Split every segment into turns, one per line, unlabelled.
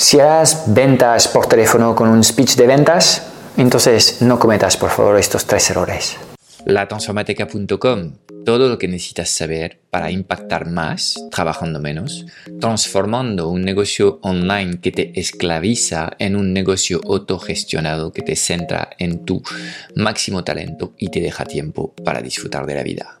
Si harás ventas por teléfono con un speech de ventas, entonces no cometas por favor estos tres errores.
Latransformateca.com, todo lo que necesitas saber para impactar más trabajando menos, transformando un negocio online que te esclaviza en un negocio autogestionado que te centra en tu máximo talento y te deja tiempo para disfrutar de la vida.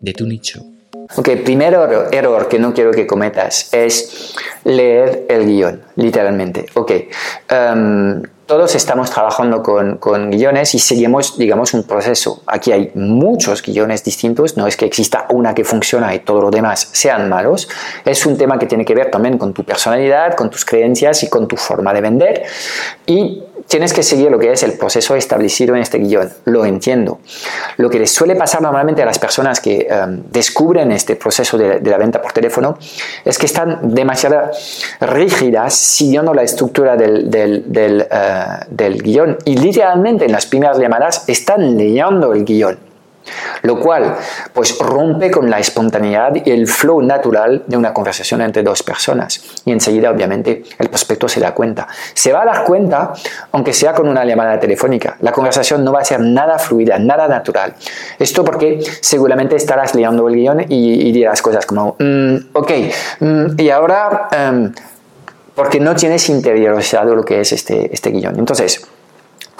de tu nicho.
Ok, primer error que no quiero que cometas es leer el guion, literalmente. Ok, um, todos estamos trabajando con, con, guiones y seguimos, digamos, un proceso. Aquí hay muchos guiones distintos, no es que exista una que funciona y todos los demás sean malos. Es un tema que tiene que ver también con tu personalidad, con tus creencias y con tu forma de vender. Y tienes que seguir lo que es el proceso establecido en este guion. Lo entiendo. Lo que les suele pasar normalmente a las personas que em, descubren este proceso de, la venta por teléfono es que están demasiado rígidas siguiendo la estructura del, del, eh, del guion y literalmente en las primeras llamadas están leyendo el guion lo cual pues rompe con la espontaneidad y el flow natural de una conversación entre dos personas. Y enseguida obviamente el prospecto se da cuenta. Se va a dar cuenta aunque sea con una llamada telefónica. La conversación no va a ser nada fluida nada natural. Esto porque seguramente estarás leyendo el guion y, dirás cosas como mm, ok mm, y ahora em, porque no tienes interiorizado lo que es este, este guion entonces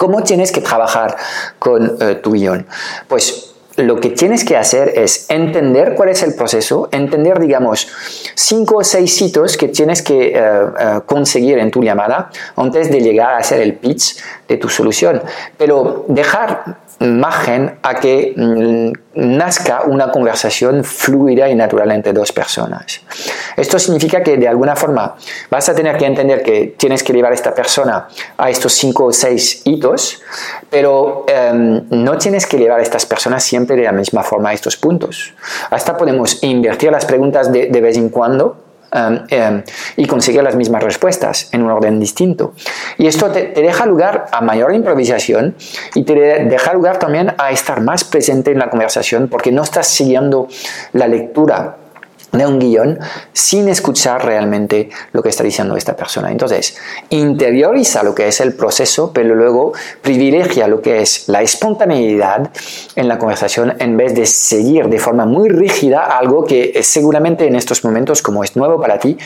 ¿Cómo tienes que trabajar con eh, tu guion? Pues lo que tienes que hacer es entender cuál es el proceso, entender, digamos, cinco o seis sitios que tienes que eh, eh, conseguir en tu llamada antes de llegar a hacer el pitch de tu solución. Pero dejar margen a que mm, nazca una conversación fluida y natural entre dos personas. Esto significa que de alguna forma vas a tener que entender que tienes que llevar a esta persona a estos cinco o seis hitos, pero em, no tienes que llevar a estas personas siempre de la misma forma a estos puntos. Hasta podemos invertir las preguntas de, de vez en cuando Um, um, y conseguir las mismas respuestas en un orden distinto. Y esto te, te, deja lugar a mayor improvisación y te deja lugar también a estar más presente en la conversación porque no estás siguiendo la lectura de un guion sin escuchar realmente lo que está diciendo esta persona. Entonces, interioriza lo que es el proceso, pero luego privilegia lo que es la espontaneidad en la conversación en vez de seguir de forma muy rígida algo que seguramente en estos momentos, como es nuevo para ti,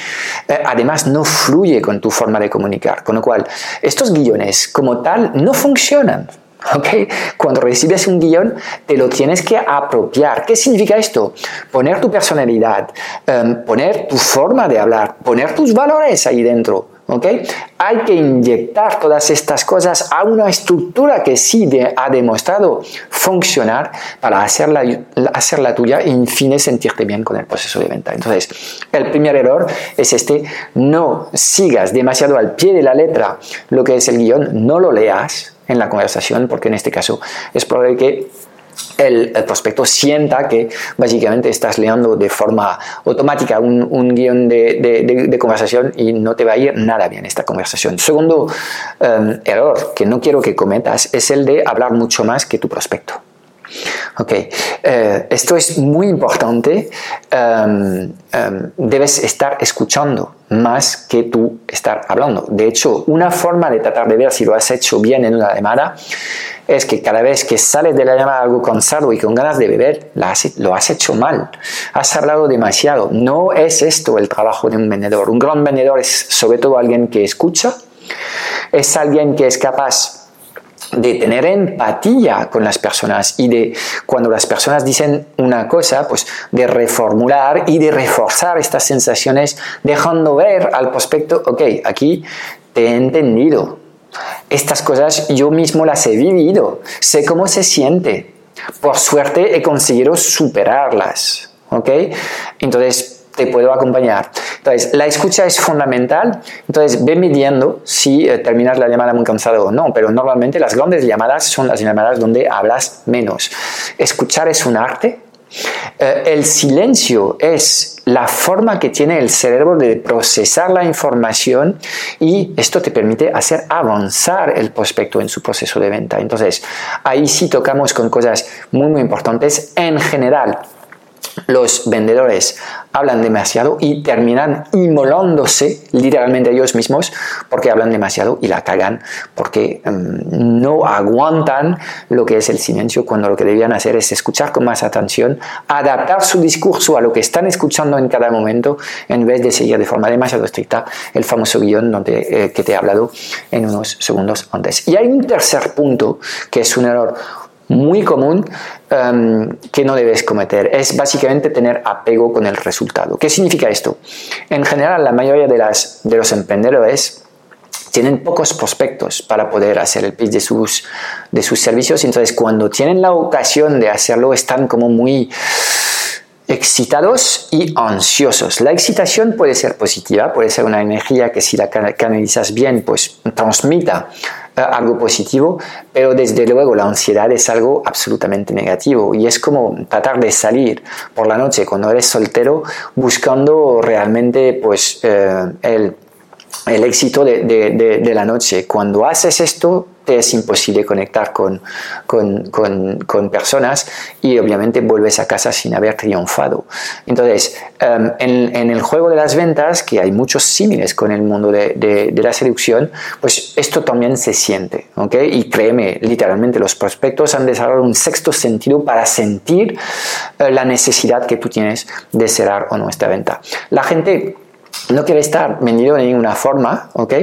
eh, además no fluye con tu forma de comunicar. Con lo cual, estos guiones como tal no funcionan. ¿Okay? Cuando recibes un guion, te lo tienes que apropiar. ¿Qué significa esto? Poner tu personalidad, em, poner tu forma de hablar, poner tus valores ahí dentro. ¿Okay? Hay que inyectar todas estas cosas a una estructura que sí ha demostrado funcionar para hacerla, hacerla tuya y en fin sentirte bien con el proceso de venta. Entonces, el primer error es este, no sigas demasiado al pie de la letra lo que es el guion, no lo leas, en la conversación, porque en este caso es probable que el, prospecto sienta que básicamente estás leyendo de forma automática un, guion de, conversación y no te va a ir nada bien esta conversación. Segundo em, error que no quiero que cometas es el de hablar mucho más que tu prospecto. Ok, eh, esto es muy importante. Em, em, debes estar escuchando más que tú estar hablando. De hecho, una forma de tratar de ver si lo has hecho bien en una llamada es que cada vez que sales de la llamada algo cansado y con ganas de beber, lo has hecho mal. Has hablado demasiado. No es esto el trabajo de un vendedor. Un gran vendedor es sobre todo alguien que escucha, es alguien que es capaz de tener empatía con las personas y de cuando las personas dicen una cosa, pues de reformular y de reforzar estas sensaciones, dejando ver al prospecto, ok, aquí te he entendido. Estas cosas yo mismo las he vivido, sé cómo se siente. Por suerte he conseguido superarlas. ¿ok? Entonces, te puedo acompañar. Entonces, la escucha es fundamental. Entonces, ve midiendo si eh, terminas la llamada muy cansado o no, pero normalmente las grandes llamadas son las llamadas donde hablas menos. Escuchar es un arte. Eh, el silencio es la forma que tiene el cerebro de procesar la información y esto te permite hacer avanzar el prospecto en su proceso de venta. Entonces, ahí sí tocamos con cosas muy, muy importantes en general los vendedores hablan demasiado y terminan inmolándose literalmente ellos mismos porque hablan demasiado y la cagan porque em, no aguantan lo que es el silencio cuando lo que debían hacer es escuchar con más atención, adaptar su discurso a lo que están escuchando en cada momento en vez de seguir de forma demasiado estricta el famoso guion donde, eh, que te he hablado en unos segundos antes. Y hay un tercer punto que es un error muy común em, que no debes cometer. Es básicamente tener apego con el resultado. ¿Qué significa esto? En general, la mayoría de, las, de los emprendedores tienen pocos prospectos para poder hacer el pitch de sus, de sus servicios. Entonces, cuando tienen la ocasión de hacerlo, están como muy excitados y ansiosos. La excitación puede ser positiva, puede ser una energía que si la canalizas bien, pues transmita algo positivo, pero desde luego la ansiedad es algo absolutamente negativo. Y es como tratar de salir por la noche cuando eres soltero buscando realmente pues eh, el, el, éxito de, de, la noche. Cuando haces esto es imposible conectar con, con, con, personas y obviamente vuelves a casa sin haber triunfado. Entonces, em, en, el juego de las ventas, que hay muchos símiles con el mundo de, la seducción, pues esto también se siente, ¿ok? Y créeme, literalmente los prospectos han desarrollado un sexto sentido para sentir eh, la necesidad que tú tienes de cerrar o no esta venta. La gente no quiere estar vendido de ninguna forma, ¿ok?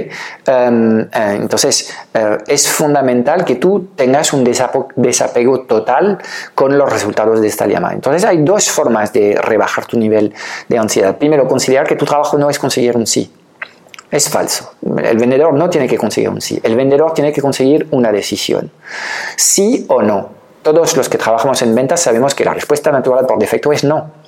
Em, eh, entonces, eh, es fundamental que tú tengas un desapego, total con los resultados de esta llamada. Entonces, hay dos formas de rebajar tu nivel de ansiedad. Primero, considerar que tu trabajo no es conseguir un sí. Es falso. El vendedor no tiene que conseguir un sí. El vendedor tiene que conseguir una decisión. Sí o no. Todos los que trabajamos en ventas sabemos que la respuesta natural por defecto es no.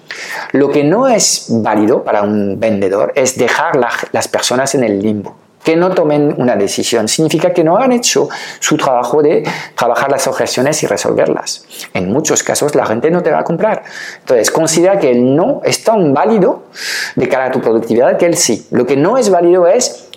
Lo que no es válido para un vendedor es dejar las personas en el limbo que no tomen una decisión. Significa que no han hecho su trabajo de trabajar las objeciones y resolverlas. En muchos casos la gente no te va a comprar. Entonces, considera que el no es tan válido de cara a tu productividad que el sí. Lo que no es válido es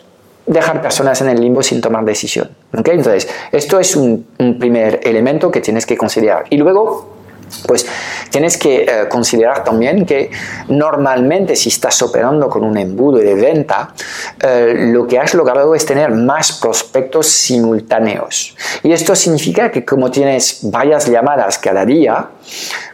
dejar personas en el limbo sin tomar decisión. Entonces, esto es un primer elemento que tienes que considerar. Y luego, pues tienes que eh, considerar también que normalmente si estás operando con un embudo de venta, eh, lo que has logrado es tener más prospectos simultáneos. Y esto significa que como tienes varias llamadas cada día,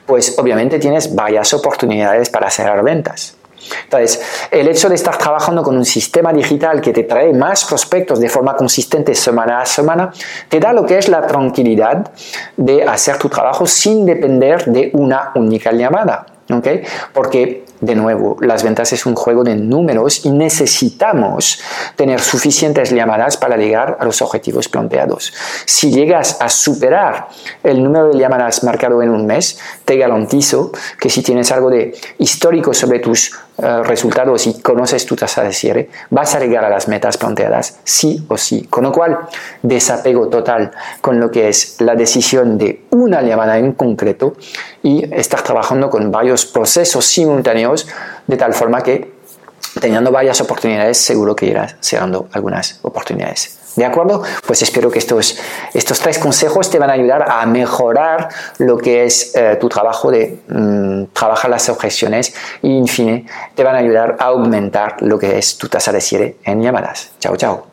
pues obviamente tienes varias oportunidades para cerrar ventas. Entonces, el hecho de estar trabajando con un sistema digital que te trae más prospectos de forma consistente semana a semana, te da lo que es la tranquilidad de hacer tu trabajo sin depender de una única llamada. ¿okay? Porque de nuevo, las ventas es un juego de números y necesitamos tener suficientes llamadas para llegar a los objetivos planteados. Si llegas a superar el número de llamadas marcado en un mes, te garantizo que si tienes algo de histórico sobre tus eh, resultados y conoces tu tasa de cierre, vas a llegar a las metas planteadas sí o sí. Con lo cual, desapego total con lo que es la decisión de una llamada en concreto y estar trabajando con varios procesos simultáneos de tal forma que teniendo varias oportunidades seguro que irás cerrando algunas oportunidades. ¿De acuerdo? Pues espero que estos, estos tres consejos te van a ayudar a mejorar lo que es eh, tu trabajo de mm, trabajar las objeciones y, en fin, te van a ayudar a aumentar lo que es tu tasa de cierre en llamadas. Chao, chao.